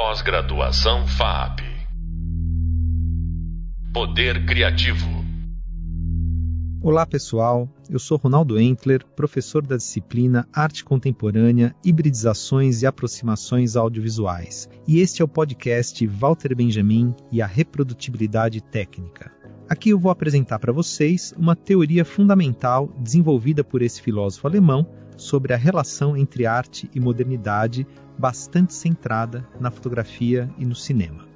Pós-graduação FAP. Poder Criativo. Olá pessoal, eu sou Ronaldo Entler, professor da disciplina Arte Contemporânea, Hibridizações e Aproximações Audiovisuais, e este é o podcast Walter Benjamin e a Reprodutibilidade Técnica. Aqui eu vou apresentar para vocês uma teoria fundamental desenvolvida por esse filósofo alemão sobre a relação entre arte e modernidade, bastante centrada na fotografia e no cinema.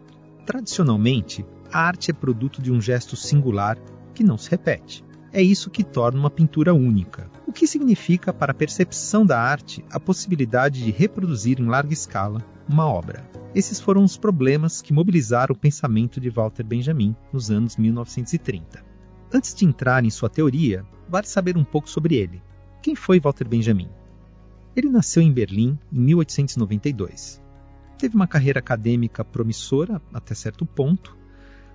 Tradicionalmente, a arte é produto de um gesto singular que não se repete. É isso que torna uma pintura única, o que significa para a percepção da arte a possibilidade de reproduzir em larga escala uma obra. Esses foram os problemas que mobilizaram o pensamento de Walter Benjamin nos anos 1930. Antes de entrar em sua teoria, vale saber um pouco sobre ele. Quem foi Walter Benjamin? Ele nasceu em Berlim em 1892. Teve uma carreira acadêmica promissora até certo ponto,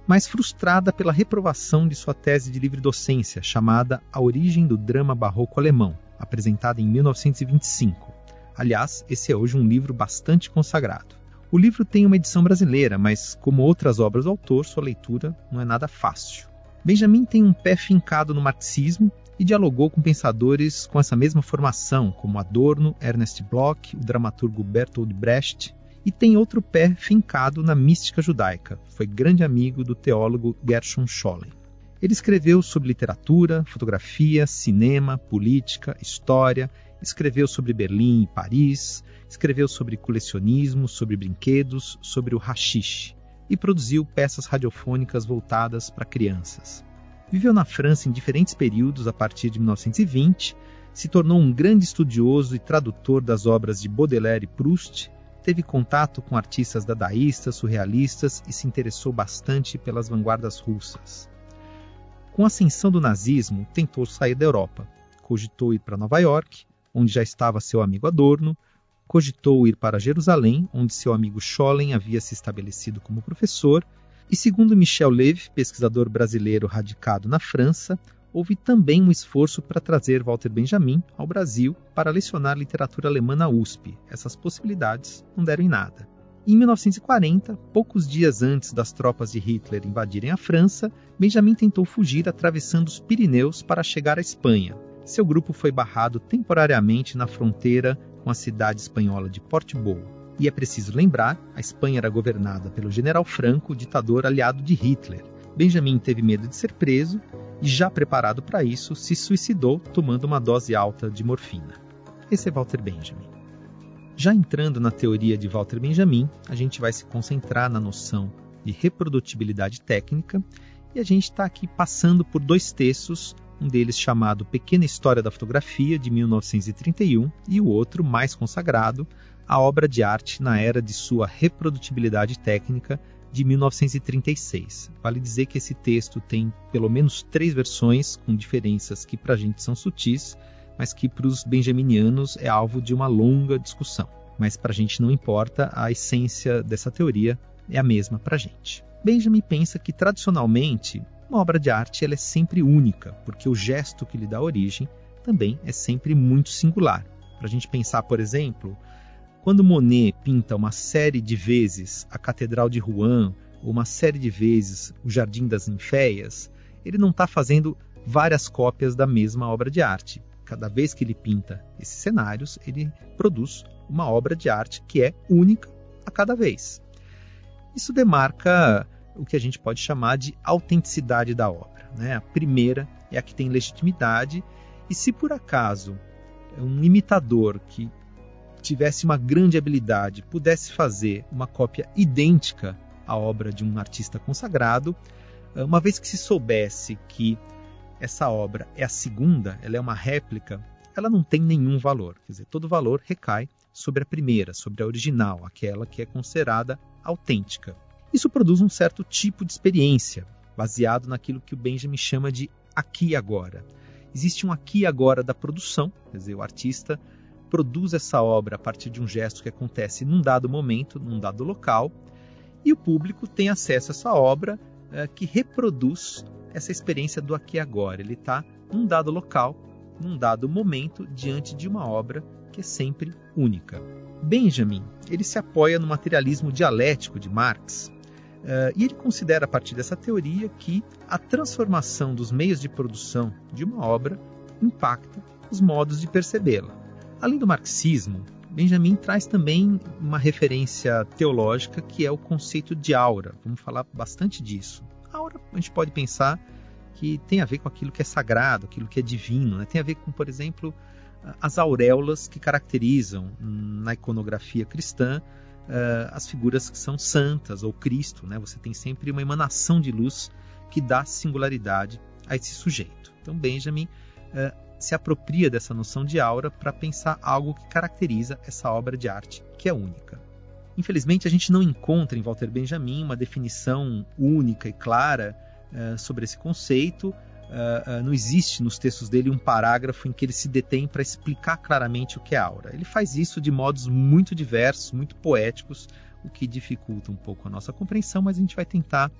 mas frustrada pela reprovação de sua tese de livre docência chamada A Origem do Drama Barroco Alemão, apresentada em 1925. Aliás, esse é hoje um livro bastante consagrado. O livro tem uma edição brasileira, mas, como outras obras do autor, sua leitura não é nada fácil. Benjamin tem um pé fincado no marxismo e dialogou com pensadores com essa mesma formação, como Adorno, Ernest Bloch, o dramaturgo Bertolt Brecht, e tem outro pé fincado na mística judaica. Foi grande amigo do teólogo Gershon Scholem. Ele escreveu sobre literatura, fotografia, cinema, política, história, escreveu sobre Berlim e Paris, escreveu sobre colecionismo, sobre brinquedos, sobre o hashish e produziu peças radiofônicas voltadas para crianças. Viveu na França em diferentes períodos a partir de 1920, se tornou um grande estudioso e tradutor das obras de Baudelaire e Proust, teve contato com artistas dadaístas, surrealistas e se interessou bastante pelas vanguardas russas. Com a ascensão do nazismo, tentou sair da Europa. Cogitou ir para Nova York, onde já estava seu amigo Adorno, cogitou ir para Jerusalém, onde seu amigo Scholem havia se estabelecido como professor, e segundo Michel Levy, pesquisador brasileiro radicado na França, houve também um esforço para trazer Walter Benjamin ao Brasil para lecionar literatura alemã na USP. Essas possibilidades não deram em nada. Em 1940, poucos dias antes das tropas de Hitler invadirem a França, Benjamin tentou fugir atravessando os Pirineus para chegar à Espanha. Seu grupo foi barrado temporariamente na fronteira com a cidade espanhola de Portbou. E é preciso lembrar, a Espanha era governada pelo general Franco, ditador aliado de Hitler. Benjamin teve medo de ser preso e, já preparado para isso, se suicidou tomando uma dose alta de morfina. Esse é Walter Benjamin. Já entrando na teoria de Walter Benjamin, a gente vai se concentrar na noção de reprodutibilidade técnica e a gente está aqui passando por dois textos, um deles chamado Pequena História da Fotografia, de 1931, e o outro, mais consagrado, a obra de arte na era de sua reprodutibilidade técnica de 1936. Vale dizer que esse texto tem pelo menos três versões, com diferenças que para a gente são sutis, mas que para os benjaminianos é alvo de uma longa discussão. Mas para a gente não importa, a essência dessa teoria é a mesma para a gente. Benjamin pensa que tradicionalmente uma obra de arte ela é sempre única, porque o gesto que lhe dá origem também é sempre muito singular. Para a gente pensar, por exemplo, quando Monet pinta uma série de vezes a Catedral de Rouen, ou uma série de vezes o Jardim das Ninféias, ele não está fazendo várias cópias da mesma obra de arte. Cada vez que ele pinta esses cenários, ele produz uma obra de arte que é única a cada vez. Isso demarca o que a gente pode chamar de autenticidade da obra. Né? A primeira é a que tem legitimidade, e se por acaso um imitador que tivesse uma grande habilidade, pudesse fazer uma cópia idêntica à obra de um artista consagrado, eh, uma vez que se soubesse que essa obra é a segunda, ela é uma réplica, ela não tem nenhum valor. Quer dizer, todo valor recai sobre a primeira, sobre a original, aquela que é considerada autêntica. Isso produz um certo tipo de experiência, baseado naquilo que o Benjamin chama de aqui e agora. Existe um aqui e agora da produção, quer dizer, o artista produz essa obra a partir de um gesto que acontece num dado momento, num dado local, e o público tem acesso a essa obra é, que reproduz essa experiência do aqui e agora. Ele está num dado local, num dado momento, diante de uma obra que é sempre única. Benjamin ele se apoia no materialismo dialético de Marx uh, e ele considera a partir dessa teoria que a transformação dos meios de produção de uma obra impacta os modos de percebê-la. Além do marxismo, Benjamin traz também uma referência teológica que é o conceito de aura. Vamos falar bastante disso. A aura a gente pode pensar que tem a ver com aquilo que é sagrado, aquilo que é divino. Né? Tem a ver com, por exemplo, as auréolas que caracterizam na iconografia cristã uh, as figuras que são santas ou Cristo. Né? Você tem sempre uma emanação de luz que dá singularidade a esse sujeito. Então, Benjamin uh, se apropria dessa noção de aura para pensar algo que caracteriza essa obra de arte, que é única. Infelizmente, a gente não encontra em Walter Benjamin uma definição única e clara uh, sobre esse conceito. Uh, uh, não existe nos textos dele um parágrafo em que ele se detém para explicar claramente o que é aura. Ele faz isso de modos muito diversos, muito poéticos, o que dificulta um pouco a nossa compreensão, mas a gente vai tentar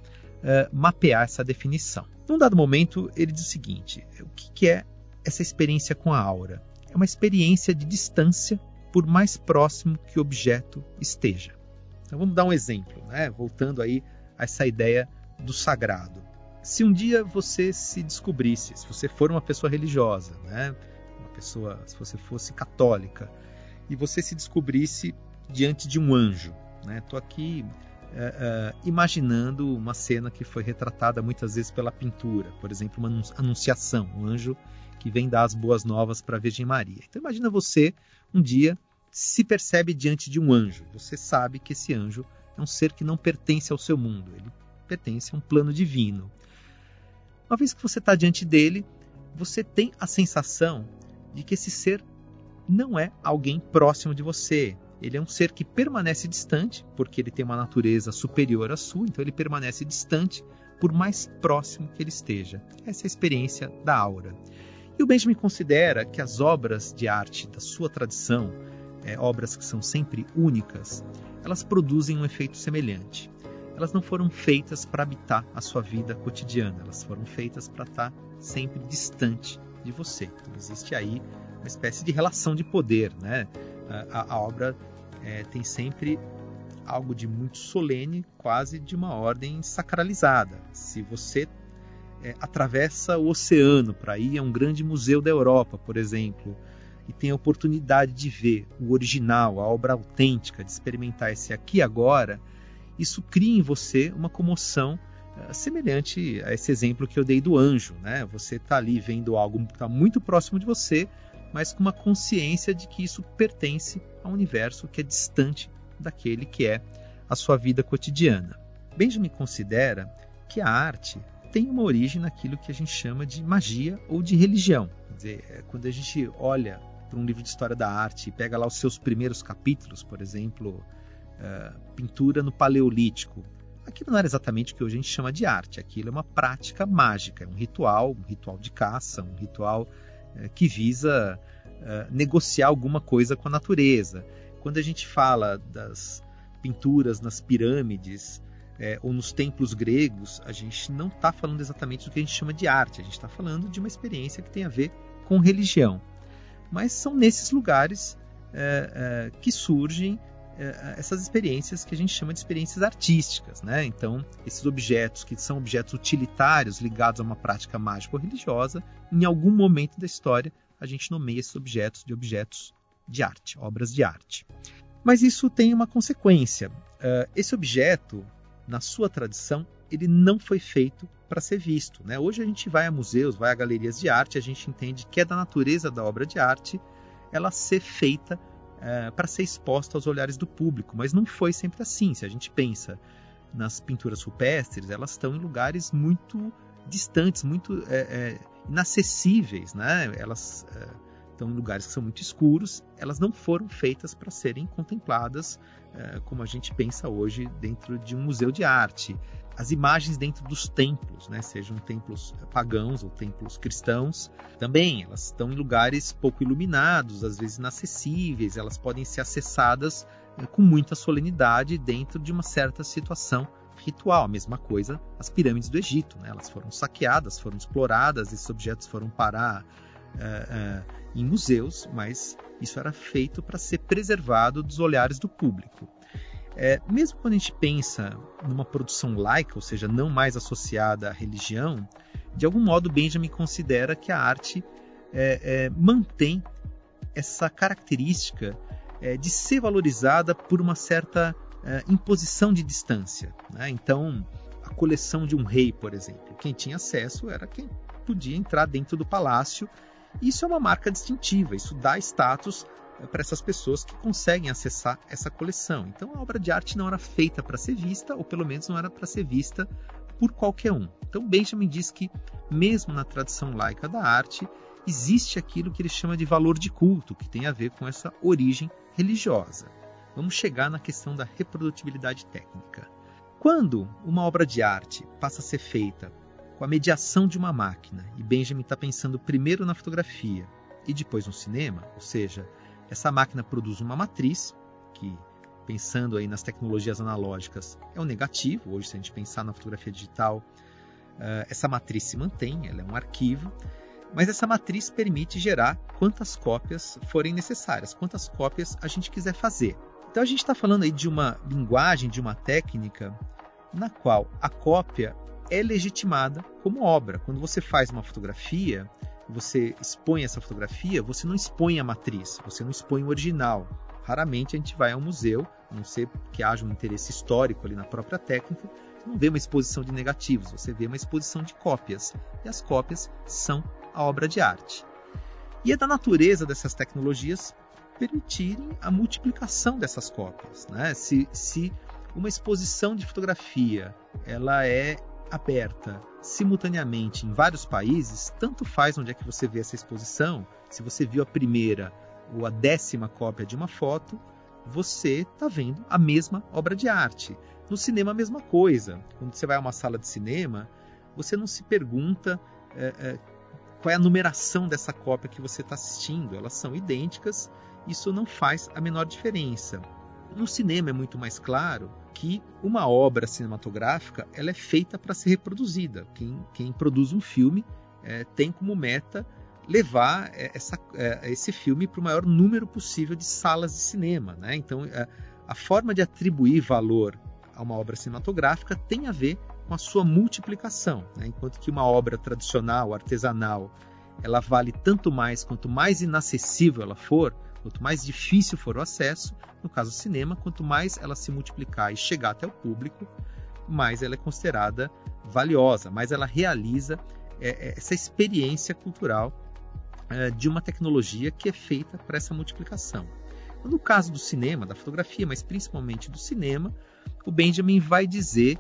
mapear essa definição. Num dado momento, ele diz o seguinte: o que, que é essa experiência com a aura? É uma experiência de distância por mais próximo que o objeto esteja. Então vamos dar um exemplo, né? voltando aí a essa ideia do sagrado. Se um dia você se descobrisse, se você for uma pessoa religiosa, né? uma pessoa, se você fosse católica, e você se descobrisse diante de um anjo, Estou né? aqui é, é, imaginando uma cena que foi retratada muitas vezes pela pintura, por exemplo, uma anunciação, um anjo que vem dar as boas novas para a Virgem Maria. Então imagina você um dia se percebe diante de um anjo. Você sabe que esse anjo é um ser que não pertence ao seu mundo, ele pertence a um plano divino. Uma vez que você está diante dele, você tem a sensação de que esse ser não é alguém próximo de você. Ele é um ser que permanece distante, porque ele tem uma natureza superior à sua, então ele permanece distante por mais próximo que ele esteja. Essa é a experiência da aura. E o Benjamin considera que as obras de arte da sua tradição, é, obras que são sempre únicas, elas produzem um efeito semelhante. Elas não foram feitas para habitar a sua vida cotidiana, elas foram feitas para estar sempre distante de você. Então, existe aí uma espécie de relação de poder. Né? A, a obra é, tem sempre algo de muito solene, quase de uma ordem sacralizada. Se você é, atravessa o oceano para ir a um grande museu da Europa, por exemplo, e tem a oportunidade de ver o original, a obra autêntica, de experimentar esse aqui agora, isso cria em você uma comoção uh, semelhante a esse exemplo que eu dei do anjo. Né? Você está ali vendo algo que está muito próximo de você, mas com uma consciência de que isso pertence a um universo que é distante daquele que é a sua vida cotidiana. Benjamin considera que a arte tem uma origem naquilo que a gente chama de magia ou de religião. Quer dizer, é, quando a gente olha para um livro de história da arte e pega lá os seus primeiros capítulos, por exemplo, uh, pintura no Paleolítico, aquilo não era exatamente o que hoje a gente chama de arte. Aquilo é uma prática mágica, é um ritual, um ritual de caça, um ritual que visa negociar alguma coisa com a natureza. Quando a gente fala das pinturas nas pirâmides, é, ou nos templos gregos, a gente não está falando exatamente do que a gente chama de arte, a gente está falando de uma experiência que tem a ver com religião. Mas são nesses lugares é, é, que surgem é, essas experiências que a gente chama de experiências artísticas. Né? Então, esses objetos que são objetos utilitários ligados a uma prática mágica ou religiosa, em algum momento da história a gente nomeia esses objetos de objetos de arte, obras de arte. Mas isso tem uma consequência. Uh, esse objeto na sua tradição, ele não foi feito para ser visto. Né? Hoje a gente vai a museus, vai a galerias de arte, a gente entende que é da natureza da obra de arte ela ser feita é, para ser exposta aos olhares do público, mas não foi sempre assim. Se a gente pensa nas pinturas rupestres, elas estão em lugares muito distantes, muito é, é, inacessíveis, né? Elas estão em lugares que são muito escuros, elas não foram feitas para serem contempladas é, como a gente pensa hoje dentro de um museu de arte. As imagens dentro dos templos, né, sejam templos pagãos ou templos cristãos, também elas estão em lugares pouco iluminados, às vezes inacessíveis, elas podem ser acessadas é, com muita solenidade dentro de uma certa situação ritual. A mesma coisa as pirâmides do Egito, né? elas foram saqueadas, foram exploradas, esses objetos foram parar em museus, mas Isso era feito para ser preservado dos olhares do público. É, mesmo quando a gente pensa numa produção laica, ou seja, não mais associada à religião, de algum modo Benjamin considera que a arte é, é, mantém essa característica é, de ser valorizada por uma certa é, imposição de distância. Né? Então, a coleção de um rei, por exemplo, quem tinha acesso era quem podia entrar dentro do palácio. Isso é uma marca distintiva, isso dá status é, para essas pessoas que conseguem acessar essa coleção. Então, a obra de arte não era feita para ser vista, ou pelo menos não era para ser vista por qualquer um. Então, Benjamin diz que, mesmo na tradição laica da arte, existe aquilo que ele chama de valor de culto, que tem a ver com essa origem religiosa. Vamos chegar na questão da reprodutibilidade técnica. Quando uma obra de arte passa a ser feita com a mediação de uma máquina, e Benjamin está pensando primeiro na fotografia e depois no cinema, ou seja, essa máquina produz uma matriz, que, pensando aí nas tecnologias analógicas, é o um negativo. Hoje, se a gente pensar na fotografia digital, eh, essa matriz se mantém, ela é um arquivo, mas essa matriz permite gerar quantas cópias forem necessárias, quantas cópias a gente quiser fazer. Então a gente está falando aí de uma linguagem, de uma técnica na qual a cópia é legitimada como obra. Quando você faz uma fotografia, você expõe essa fotografia, você não expõe a matriz, você não expõe o original. Raramente a gente vai ao museu, a não ser que haja um interesse histórico ali na própria técnica, não vê uma exposição de negativos, você vê uma exposição de cópias. E as cópias são a obra de arte. E é da natureza dessas tecnologias permitirem a multiplicação dessas cópias. Né? Se, se uma exposição de fotografia ela é aberta simultaneamente em vários países, tanto faz onde é que você vê essa exposição, se você viu a primeira ou a décima cópia de uma foto, você está vendo a mesma obra de arte. No cinema, a mesma coisa. Quando você vai a uma sala de cinema, você não se pergunta é, é, qual é a numeração dessa cópia que você está assistindo. Elas são idênticas, isso não faz a menor diferença. No cinema é muito mais claro que uma obra cinematográfica ela é feita para ser reproduzida. Quem, quem, produz um filme é, tem como meta levar é, essa, é, esse filme para o maior número possível de salas de cinema. Né? Então, é, a forma de atribuir valor a uma obra cinematográfica tem a ver com a sua multiplicação. Né? Enquanto que uma obra tradicional, artesanal, ela vale tanto mais quanto mais inacessível ela for, quanto mais difícil for o acesso, no caso cinema, quanto mais ela se multiplicar e chegar até o público, mais ela é considerada valiosa, mais ela realiza é, é essa experiência cultural é, de uma tecnologia que é feita para essa multiplicação. No caso do cinema, da fotografia, mas principalmente do cinema, o Benjamin vai dizer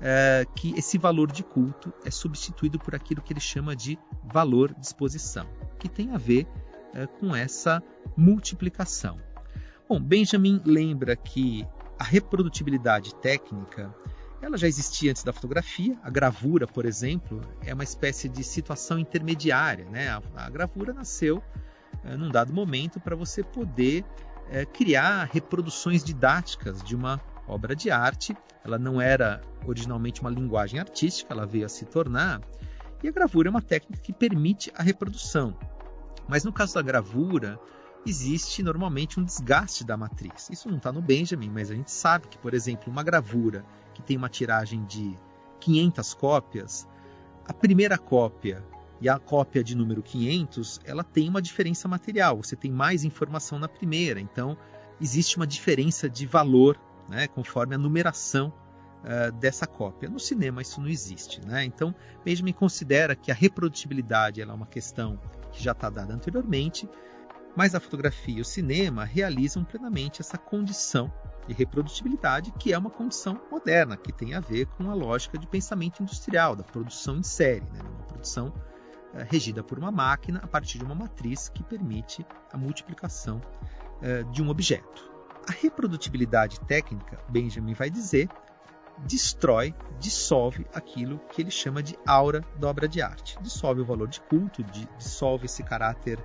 é, que esse valor de culto é substituído por aquilo que ele chama de valor de exposição, que tem a ver é, com essa multiplicação. Bom, Benjamin lembra que a reprodutibilidade técnica ela já existia antes da fotografia. A gravura, por exemplo, é uma espécie de situação intermediária. Né? A, a gravura nasceu é, num dado momento para você poder é, criar reproduções didáticas de uma obra de arte. Ela não era originalmente uma linguagem artística, ela veio a se tornar. E a gravura é uma técnica que permite a reprodução. Mas no caso da gravura, existe normalmente um desgaste da matriz. Isso não está no Benjamin, mas a gente sabe que, por exemplo, uma gravura que tem uma tiragem de 500 cópias, a primeira cópia e a cópia de número 500, ela tem uma diferença material. Você tem mais informação na primeira, então existe uma diferença de valor né, conforme a numeração uh, dessa cópia. No cinema isso não existe. Né? Então, Benjamin considera que a reprodutibilidade é uma questão que já está dada anteriormente, mas a fotografia e o cinema realizam plenamente essa condição de reprodutibilidade, que é uma condição moderna, que tem a ver com a lógica de pensamento industrial, da produção em série, né? uma produção uh, regida por uma máquina a partir de uma matriz que permite a multiplicação uh, de um objeto. A reprodutibilidade técnica, Benjamin vai dizer, destrói, dissolve aquilo que ele chama de aura da obra de arte. Dissolve o valor de culto, dissolve esse caráter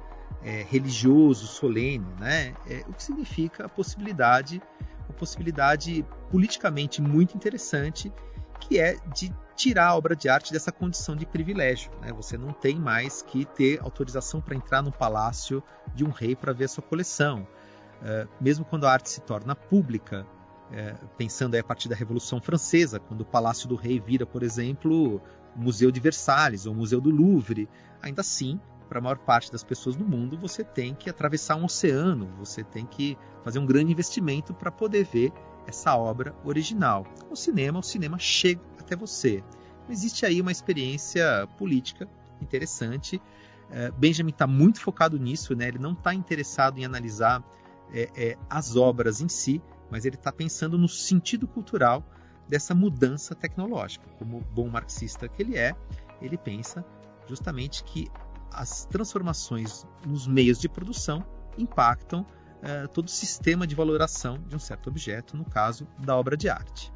é, religioso, solene, né? É, o que significa a possibilidade, uma possibilidade politicamente muito interessante, que é de tirar a obra de arte dessa condição de privilégio. Né? Você não tem mais que ter autorização para entrar no palácio de um rei para ver a sua coleção. Uh, mesmo quando a arte se torna pública, uh, pensando a partir da Revolução Francesa, quando o Palácio do Rei vira, por exemplo, Museu de Versalhes ou Museu do Louvre, ainda assim, para a maior parte das pessoas no mundo, você tem que atravessar um oceano, você tem que fazer um grande investimento para poder ver essa obra original. O cinema, o cinema chega até você. Existe aí uma experiência política interessante. É, Benjamin está muito focado nisso, né? ele não está interessado em analisar é, é, as obras em si, mas ele está pensando no sentido cultural dessa mudança tecnológica. Como bom marxista que ele é, ele pensa justamente que as transformações nos meios de produção impactam uh, todo o sistema de valoração de um certo objeto, no caso da obra de arte.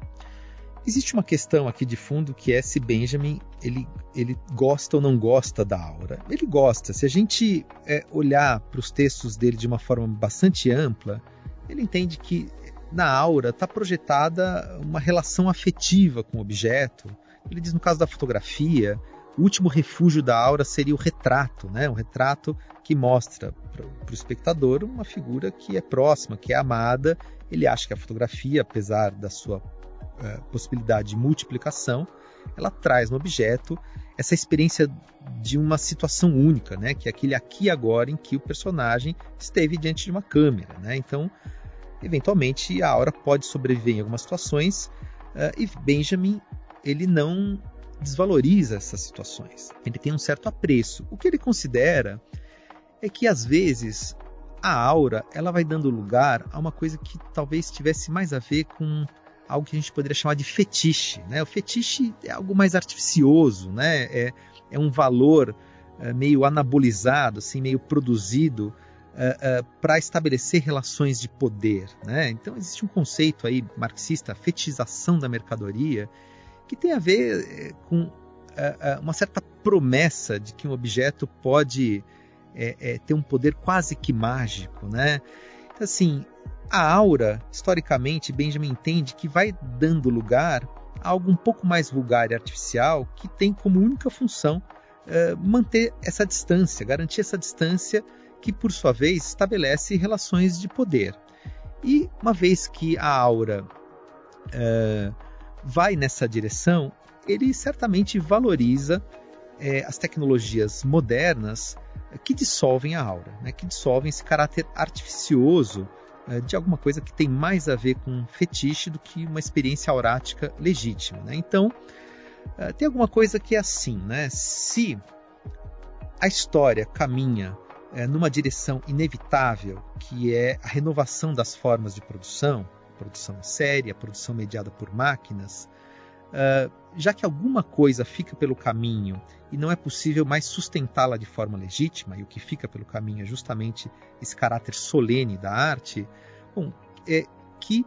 Existe uma questão aqui de fundo que é se Benjamin ele, ele gosta ou não gosta da aura. Ele gosta. Se a gente é, olhar para os textos dele de uma forma bastante ampla, ele entende que na aura está projetada uma relação afetiva com o objeto. Ele diz no caso da fotografia, o último refúgio da aura seria o retrato, né? um retrato que mostra para o espectador uma figura que é próxima, que é amada. Ele acha que a fotografia, apesar da sua é, possibilidade de multiplicação, ela traz no objeto essa experiência de uma situação única, né? que é aquele aqui e agora em que o personagem esteve diante de uma câmera. Né? Então, eventualmente, a aura pode sobreviver em algumas situações uh, e Benjamin ele não desvaloriza essas situações. Ele tem um certo apreço. O que ele considera é que às vezes a aura ela vai dando lugar a uma coisa que talvez tivesse mais a ver com algo que a gente poderia chamar de fetiche. Né? O fetiche é algo mais artificioso, né? é, é um valor é, meio anabolizado, assim, meio produzido é, é, para estabelecer relações de poder. Né? Então existe um conceito aí marxista, a fetichização da mercadoria, que tem a ver eh, com eh, eh, uma certa promessa de que um objeto pode é, é, ter um poder quase que mágico, né? Então, assim, a aura, historicamente, Benjamin entende que vai dando lugar a algo um pouco mais vulgar e artificial que tem como única função é, manter essa distância, garantir essa distância que, por sua vez, estabelece relações de poder. E uma vez que a aura vai nessa direção, ele certamente valoriza é, as tecnologias modernas que dissolvem a aura, né, que dissolvem esse caráter artificioso é, de alguma coisa que tem mais a ver com fetiche do que uma experiência aurática legítima. Né? Então, é, tem alguma coisa que é assim, né? se a história caminha é, numa direção inevitável, que é a renovação das formas de produção, produção séria, produção mediada por máquinas, uh, já que alguma coisa fica pelo caminho e não é possível mais sustentá-la de forma legítima, e o que fica pelo caminho é justamente esse caráter solene da arte, bom, é, que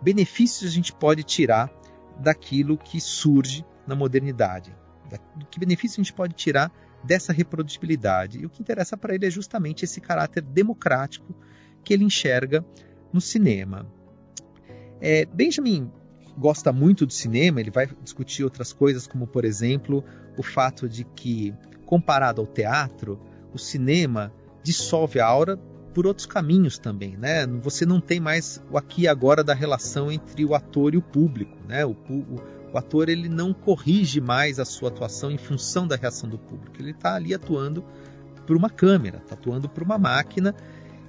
benefícios a gente pode tirar daquilo que surge na modernidade? Da, que benefícios a gente pode tirar dessa reprodutibilidade? E o que interessa para ele é justamente esse caráter democrático que ele enxerga no cinema. É, Benjamin gosta muito do cinema, ele vai discutir outras coisas, como por exemplo o fato de que, comparado ao teatro, o cinema dissolve a aura por outros caminhos também, né? Você não tem mais o aqui e agora da relação entre o ator e o público, né? O, o, o ator ele não corrige mais a sua atuação em função da reação do público, ele está ali atuando por uma câmera, está atuando por uma máquina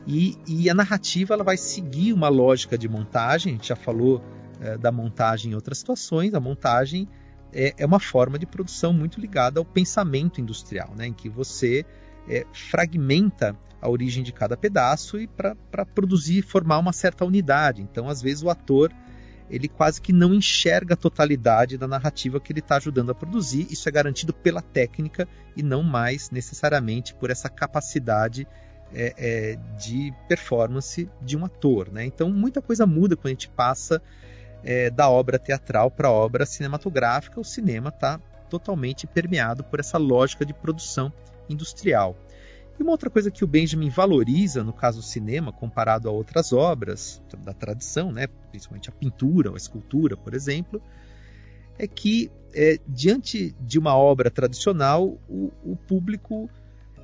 e, e, a narrativa ela vai seguir uma lógica de montagem. A gente já falou é, da montagem em outras situações. A montagem é, é, uma forma de produção muito ligada ao pensamento industrial, né, em que você é, fragmenta a origem de cada pedaço e para produzir, formar uma certa unidade. Então, às vezes, o ator ele quase que não enxerga a totalidade da narrativa que ele está ajudando a produzir. Isso é garantido pela técnica e não mais necessariamente por essa capacidade é, é, de performance de um ator. Né? Então, muita coisa muda quando a gente passa é, da obra teatral para a obra cinematográfica. O cinema está totalmente permeado por essa lógica de produção industrial. E uma outra coisa que o Benjamin valoriza no caso do cinema, comparado a outras obras da tradição, né, principalmente a pintura a escultura, por exemplo, é que é, diante de uma obra tradicional, o, o público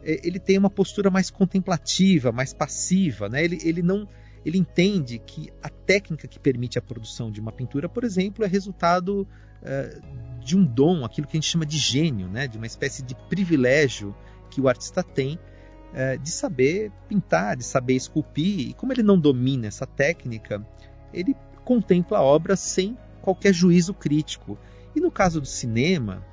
ele tem uma postura mais contemplativa, mais passiva, né? ele, ele não ele entende que a técnica que permite a produção de uma pintura, por exemplo, é resultado é, de um dom, aquilo que a gente chama de gênio, né? de uma espécie de privilégio que o artista tem é, de saber pintar, de saber esculpir. E como ele não domina essa técnica, ele contempla a obra sem qualquer juízo crítico. E no caso do cinema,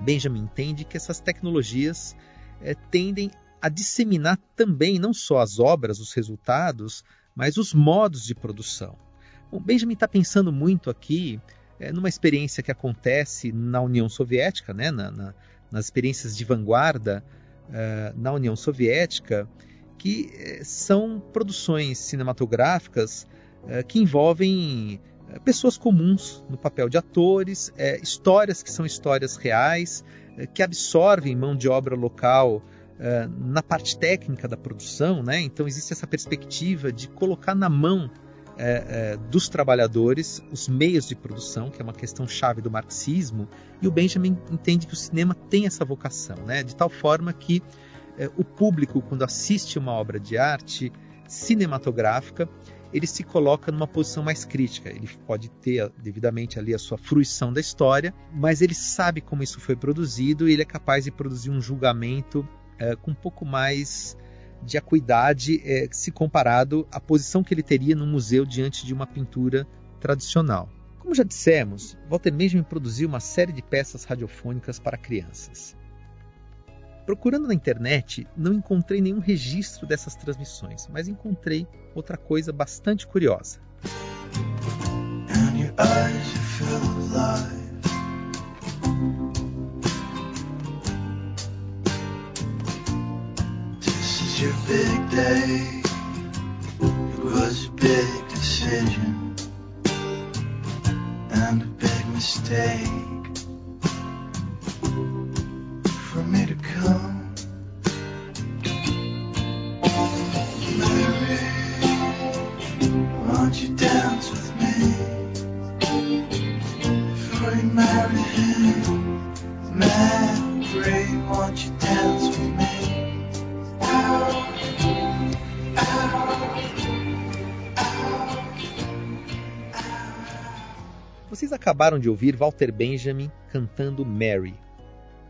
Benjamin entende que essas tecnologias é, tendem a disseminar também não só as obras, os resultados, mas os modos de produção. Bom, Benjamin está pensando muito aqui é, numa experiência que acontece na União Soviética, né, na, na, nas experiências de vanguarda uh, na União Soviética, que uh, são produções cinematográficas uh, que envolvem pessoas comuns no papel de atores, histórias que são histórias reais, que absorvem mão de obra local na parte técnica da produção, né? Então existe essa perspectiva de colocar na mão é, é, dos trabalhadores, os meios de produção, que é uma questão chave do marxismo, e o Benjamin entende que o cinema tem essa vocação, né? de tal forma que é, o público, quando assiste uma obra de arte cinematográfica, ele se coloca numa posição mais crítica. Ele pode ter devidamente ali a sua fruição da história, mas ele sabe como isso foi produzido e ele é capaz de produzir um julgamento é, com um pouco mais de acuidade é, se comparado à posição que ele teria no museu diante de uma pintura tradicional. Como já dissemos, Walter Benjamin produziu uma série de peças radiofônicas para crianças. Procurando na internet, não encontrei nenhum registro dessas transmissões, mas encontrei outra coisa bastante curiosa. Vocês acabaram de ouvir Walter Benjamin cantando Mary.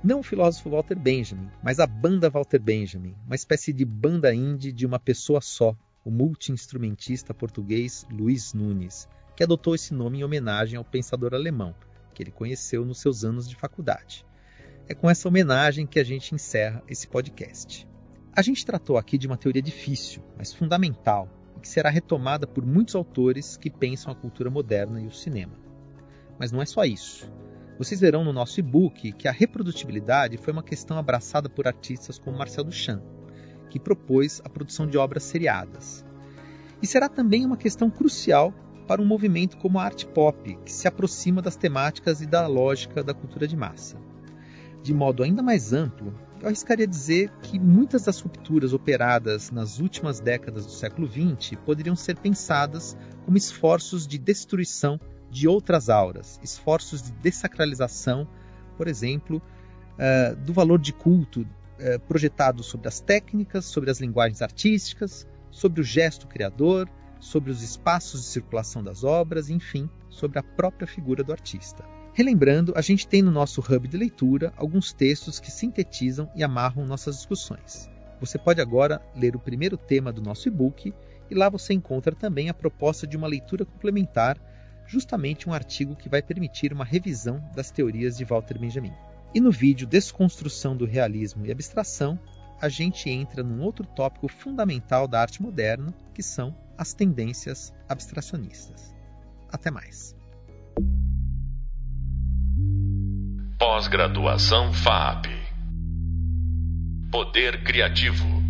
Não o filósofo Walter Benjamin, mas a banda Walter Benjamin, uma espécie de banda indie de uma pessoa só, o multi-instrumentista português Luiz Nunes, que adotou esse nome em homenagem ao pensador alemão, que ele conheceu nos seus anos de faculdade. É com essa homenagem que a gente encerra esse podcast. A gente tratou aqui de uma teoria difícil, mas fundamental, e que será retomada por muitos autores que pensam a cultura moderna e o cinema. Mas não é só isso. Vocês verão no nosso e-book que a reprodutibilidade foi uma questão abraçada por artistas como Marcel Duchamp, que propôs a produção de obras seriadas. E será também uma questão crucial para um movimento como a arte pop, que se aproxima das temáticas e da lógica da cultura de massa. De modo ainda mais amplo, eu arriscaria dizer que muitas das rupturas operadas nas últimas décadas do século XX poderiam ser pensadas como esforços de destruição de outras auras, esforços de desacralização, por exemplo, uh, do valor de culto uh, projetado sobre as técnicas, sobre as linguagens artísticas, sobre o gesto criador, sobre os espaços de circulação das obras, enfim, sobre a própria figura do artista. Relembrando, a gente tem no nosso hub de leitura alguns textos que sintetizam e amarram nossas discussões. Você pode agora ler o primeiro tema do nosso e-book e lá você encontra também a proposta de uma leitura complementar justamente um artigo que vai permitir uma revisão das teorias de Walter Benjamin. E no vídeo Desconstrução do Realismo e Abstração, a gente entra num outro tópico fundamental da arte moderna, que são as tendências abstracionistas. Até mais. Pós-graduação FAP Poder Criativo